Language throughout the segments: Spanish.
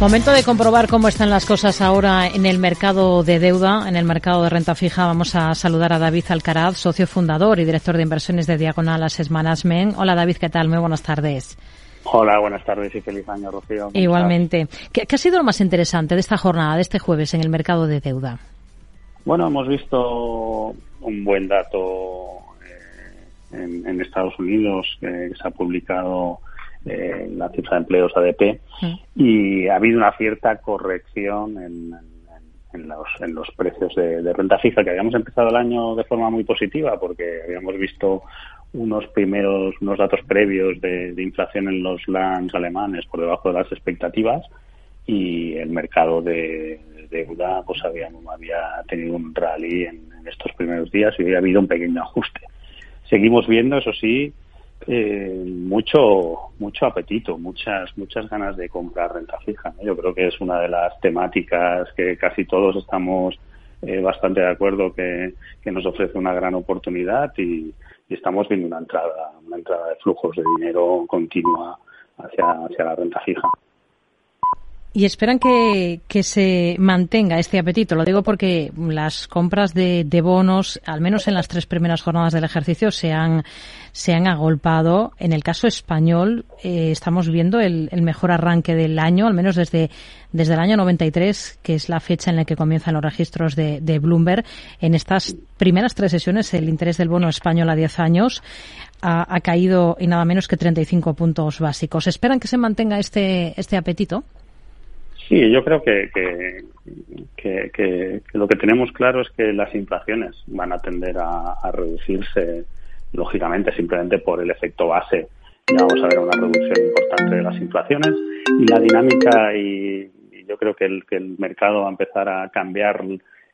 Momento de comprobar cómo están las cosas ahora en el mercado de deuda, en el mercado de renta fija. Vamos a saludar a David Alcaraz, socio fundador y director de inversiones de Diagonal Asset Management. Hola David, ¿qué tal? Muy buenas tardes. Hola, buenas tardes y feliz año, Rocío. Igualmente. ¿Qué, ha sido lo más interesante de esta jornada, de este jueves en el mercado de deuda? Bueno, hemos visto un buen dato eh, en, Estados Unidos que se ha publicado eh, la cifra de empleos ADP y ha habido una cierta corrección en, los, en los precios de, renta fija, que habíamos empezado el año de forma muy positiva porque habíamos visto unos primeros, unos datos previos de, inflación en los lands alemanes por debajo de las expectativas y el mercado de, deuda pues había, había tenido un rally en, en estos primeros días y había habido un pequeño ajuste. Seguimos viendo, eso sí, eh, mucho mucho apetito, muchas muchas ganas de comprar renta fija. Yo creo que es una de las temáticas que casi todos estamos eh, bastante de acuerdo que, nos ofrece una gran oportunidad y, estamos viendo una entrada una entrada de flujos de dinero continua hacia hacia la renta fija. Y esperan que, que, se mantenga este apetito. Lo digo porque las compras de, de, bonos, al menos en las tres primeras jornadas del ejercicio, se han, se han agolpado. En el caso español, eh, estamos viendo el, el, mejor arranque del año, al menos desde, desde el año 93, que es la fecha en la que comienzan los registros de, de Bloomberg. En estas primeras tres sesiones, el interés del bono español a 10 años ha, ha caído en nada menos que 35 puntos básicos. ¿Esperan que se mantenga este, este apetito? Sí, yo creo que, que, lo que tenemos claro es que las inflaciones van a tender a, reducirse, lógicamente, simplemente por el efecto base. Ya vamos a ver una reducción importante de las inflaciones y la dinámica y, yo creo que el, que el mercado va a empezar a cambiar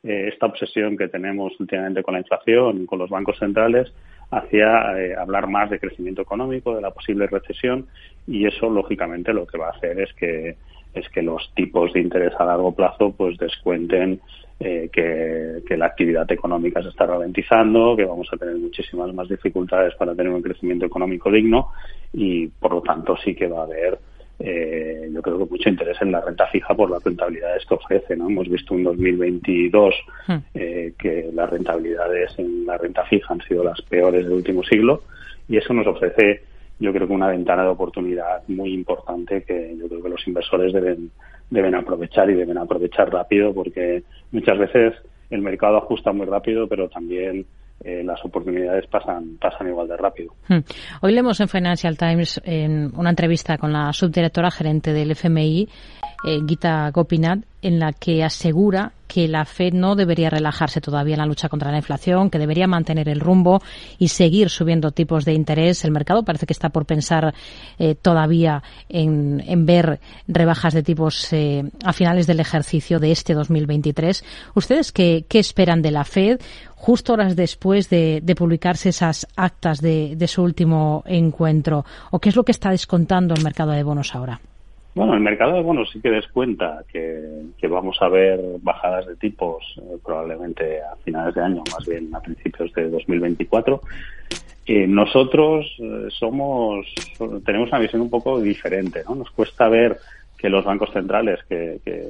eh, esta obsesión que tenemos últimamente con la inflación, con los bancos centrales, hacia eh, hablar más de crecimiento económico, de la posible recesión y eso, lógicamente, lo que va a hacer es que es que los tipos de interés a largo plazo pues descuenten eh, que, la actividad económica se está ralentizando, que vamos a tener muchísimas más dificultades para tener un crecimiento económico digno y por lo tanto sí que va a haber eh, yo creo que mucho interés en la renta fija por las rentabilidades que ofrece. ¿no? Hemos visto en 2022 hmm. eh, que las rentabilidades en la renta fija han sido las peores del último siglo y eso nos ofrece yo creo que una ventana de oportunidad muy importante que yo creo que los inversores deben, deben aprovechar y deben aprovechar rápido porque muchas veces el mercado ajusta muy rápido, pero también eh, las oportunidades pasan, pasan igual de rápido. Hmm. Hoy leemos en Financial Times en una entrevista con la subdirectora gerente del FMI, eh, Gita Gopinath, en la que asegura que la Fed no debería relajarse todavía en la lucha contra la inflación, que debería mantener el rumbo y seguir subiendo tipos de interés. El mercado parece que está por pensar eh, todavía en, ver rebajas de tipos eh, a finales del ejercicio de este 2023. ¿Ustedes qué, esperan de la Fed justo horas después de, publicarse esas actas de, de su último encuentro? ¿O qué es lo que está descontando el mercado de bonos ahora? Bueno, el mercado de bonos sí que descuenta que, que vamos a ver bajadas de tipos eh, probablemente a finales de año, más bien a principios de 2024. Eh, nosotros eh, somos, tenemos una visión un poco diferente, ¿no? Nos cuesta ver que los bancos centrales que, que,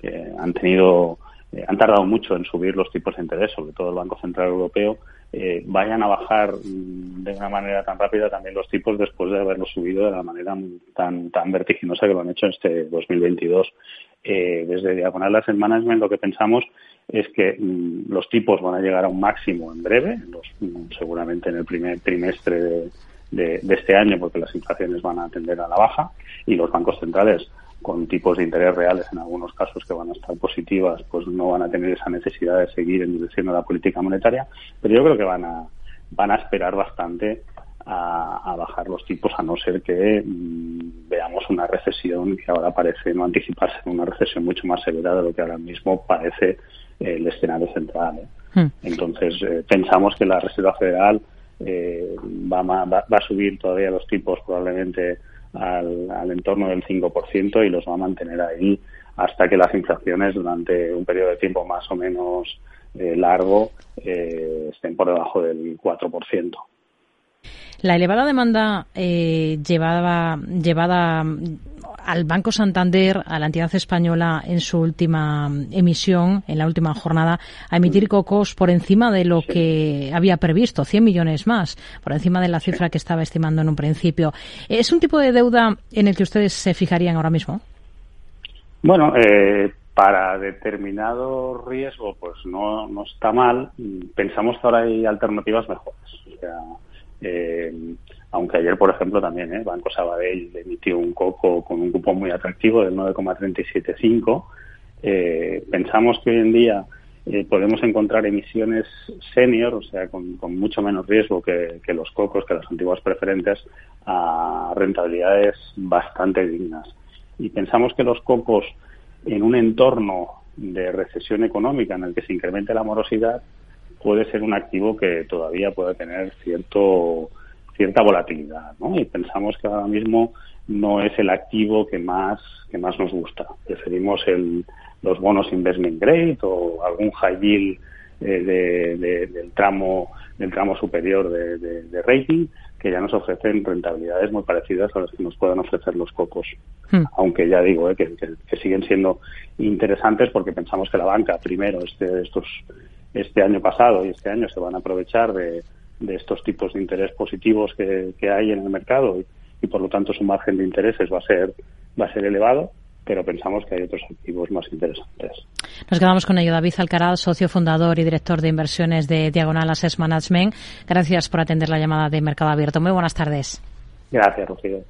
que han tenido, han tardado mucho en subir los tipos de interés, sobre todo el Banco Central Europeo, eh, vayan a bajar de una manera tan rápida también los tipos después de haberlo subido de la manera tan tan vertiginosa que lo han hecho en este 2022. Eh, desde Diagonal Asset Management lo que pensamos es que mm, los tipos van a llegar a un máximo en breve, mm, seguramente en el primer trimestre de, de este año, porque las inflaciones van a tender a la baja y los bancos centrales con tipos de interés reales en algunos casos que van a estar positivas, pues no van a tener esa necesidad de seguir endureciendo la política monetaria, pero yo creo que van a van a esperar bastante a, bajar los tipos a no ser que mm, veamos una recesión que ahora parece no anticiparse una recesión mucho más severa de lo que ahora mismo parece eh, el escenario central. ¿eh? Hmm. Entonces eh, pensamos que la Reserva Federal va, va, va, a subir todavía los tipos probablemente al, al entorno del 5% y los va a mantener ahí hasta que las inflaciones durante un periodo de tiempo más o menos eh, largo eh, estén por debajo del 4%. La elevada demanda eh, llevada, llevada al Banco Santander, a la entidad española, en su última emisión, en la última jornada, a emitir cocos por encima de lo que había previsto, 100 millones más, por encima de la cifra que estaba estimando en un principio. ¿Es un tipo de deuda en el que ustedes se fijarían ahora mismo? Bueno, eh, para determinado riesgo, pues no, no está mal. Pensamos que ahora hay alternativas mejores. Eh, aunque ayer, por ejemplo, también ¿eh? Banco Sabadell emitió un coco con un cupo muy atractivo del 9,375. Eh, pensamos que hoy en día eh, podemos encontrar emisiones senior, o sea, con, mucho menos riesgo que, los cocos, que las antiguas preferentes, a rentabilidades bastante dignas. Y pensamos que los cocos, en un entorno de recesión económica en el que se incremente la morosidad, puede ser un activo que todavía puede tener cierto cierta volatilidad, ¿no? Y pensamos que ahora mismo no es el activo que más que más nos gusta. Preferimos el, los bonos investment grade o algún high yield eh, del tramo del tramo superior de, rating que ya nos ofrecen rentabilidades muy parecidas a las que nos puedan ofrecer los cocos. Hmm. Aunque ya digo eh, que, que, siguen siendo interesantes porque pensamos que la banca primero este estos este año pasado y este año se van a aprovechar de, de estos tipos de interés positivos que, hay en el mercado y, por lo tanto su margen de intereses va a ser va a ser elevado pero pensamos que hay otros activos más interesantes. Nos quedamos con ello. David Alcaraz, socio fundador y director de inversiones de Diagonal Assets Management. Gracias por atender la llamada de Mercado Abierto. Muy buenas tardes. Gracias, Rocío.